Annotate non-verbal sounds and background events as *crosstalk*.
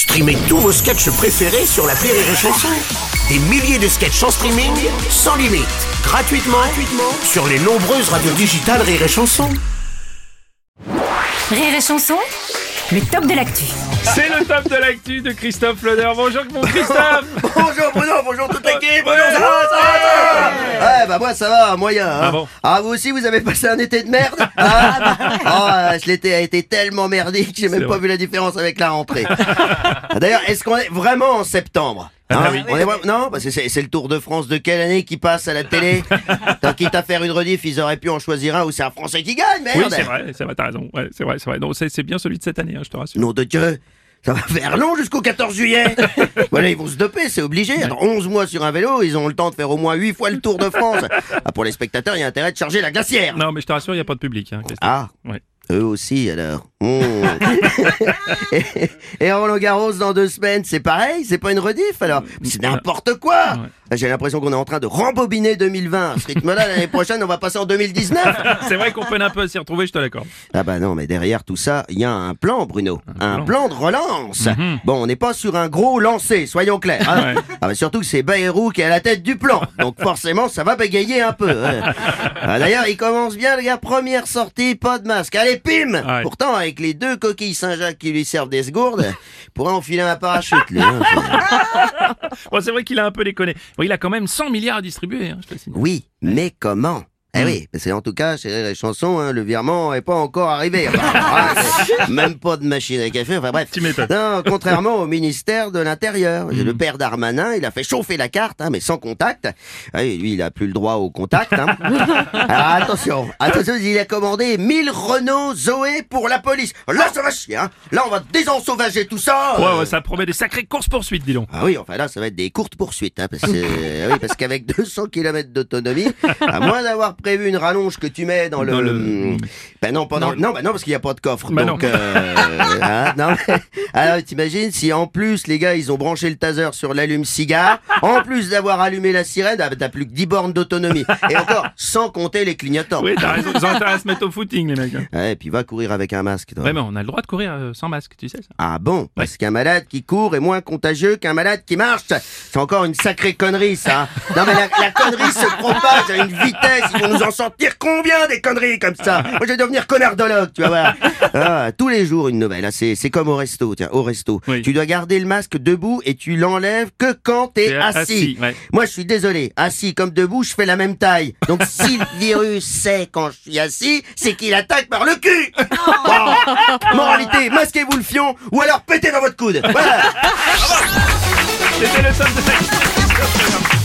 Streamez tous vos sketchs préférés sur la Rire et Chanson. Des milliers de sketchs en streaming, sans limite, gratuitement, gratuitement sur les nombreuses radios digitales Rire et Chanson. Rire et chanson, le top de l'actu. C'est le top de l'actu de Christophe Leder. Bonjour mon Christophe *laughs* bonjour moi ça va, moyen hein. Ah bon Ah, vous aussi vous avez passé un été de merde Oh euh, l'été a été tellement merdique, j'ai même pas vrai. vu la différence avec la rentrée. Ah, *laughs* D'ailleurs, est-ce qu'on est vraiment en septembre Ah Hein oui. On est vra- Non, parce que c'est le Tour de France de quelle année qui passe à la télé *laughs* Tant quitte à faire une rediff, ils auraient pu en choisir un où c'est un Français qui gagne, merde Oui, c'est vrai, c'est vrai, t'as raison. Ouais, c'est vrai, c'est vrai. Non, c'est bien celui de cette année, hein, je te rassure. Nom de Dieu ça va faire long jusqu'au 14 juillet *laughs* Voilà, ils vont se doper, c'est obligé. Attends, 11 mois sur un vélo, ils ont le temps de faire au moins 8 fois le Tour de France. *laughs* Ah, pour les spectateurs, il y a intérêt de charger la glacière. Non, mais je te rassure, il n'y a pas de public. Hein. Ah, Ouais. eux aussi alors. Hmm. *laughs* et, et Roland Garros dans deux semaines, c'est pareil C'est pas une rediff alors C'est n'importe quoi J'ai l'impression qu'on est en train de rembobiner 2020. À ce rythme-là, l'année *laughs* prochaine, on va passer en 2019. *laughs* C'est vrai qu'on peine un peu à s'y retrouver, je te l'accorde. Ah bah non, mais derrière tout ça, il y a un plan, Bruno. Un, plan. plan. de relance. Bon, on n'est pas sur un gros lancer, soyons clairs. hein. Ouais. Ah bah surtout que c'est Bayrou qui est à la tête du plan. Donc *laughs* forcément, ça va bégayer un peu. hein. Ah, D'ailleurs, il commence bien, le gars. Première sortie, pas de masque. Allez, pim Ouais. Pourtant, avec les deux coquilles Saint-Jacques qui lui servent des segourdes, il pourrait enfiler un parachute, lui. hein. Bon, c'est vrai qu'il a un peu déconné. Il a quand même 100 milliards à distribuer, hein, je. Oui, mais comment? Eh Hmm. oui, parce que en tout cas, chez Rire et Chanson, hein, le virement est pas encore arrivé. Enfin, *laughs* c'est même pas de machine à café, enfin bref. Tu. Non, contrairement au ministère de l'Intérieur. Hmm. Le père d'Armanin, il a fait chauffer la carte, hein, mais sans contact. Et lui, il a plus le droit au contact. Hein. *laughs* Alors attention, attention, il a commandé 1000 Renault Zoé pour la police. Là, ça va chier. Hein. Là, on va désensauvager tout ça. Ouais, ouais, ça promet des sacrées courses-poursuites, dis donc. Ah oui, enfin là, ça va être des courtes poursuites, hein, parce que euh, *laughs* oui, parce qu'avec 200 km d'autonomie, à moins d'avoir prévu une rallonge que tu mets dans le, Dans le- ben non, dans, Dans- non, ben non, parce qu'il n'y a pas de coffre. Bah donc, non. euh, *laughs* hein, non. Alors, t'imagines si en plus les gars ils ont branché le taser sur l'allume-cigare, en plus d'avoir allumé la sirène, ah, bah, t'as plus que 10 bornes d'autonomie, et encore sans compter les clignotants. Oui, t'as raison. Ils ont intérêt à se mettre au footing, les mecs. hein. Ouais, et puis va courir avec un masque. Toi. Ouais, mais on a le droit de courir euh, sans masque, tu sais ça. Ah bon? Parce qu'un malade qui court est moins contagieux qu'un malade qui marche C'est encore une sacrée connerie, ça. Non mais la, la connerie se propage à une vitesse. Ils vont nous en sortir combien des conneries comme ça *laughs* Moi je vais devenir connardologue, tu vas voir. *laughs* Ah, tous les jours une nouvelle. Ah, c'est, c'est comme au resto, tiens, au resto. Oui. Tu dois garder le masque debout et tu l'enlèves que quand t'es assis. assis, ouais. Moi je suis désolé, assis comme debout, je fais la même taille. Donc *laughs* si le virus sait quand je suis assis, c'est qu'il attaque par le cul. Bon. Moralité, masquez-vous le fion ou alors pétez dans votre coude. Voilà. C'était le top de.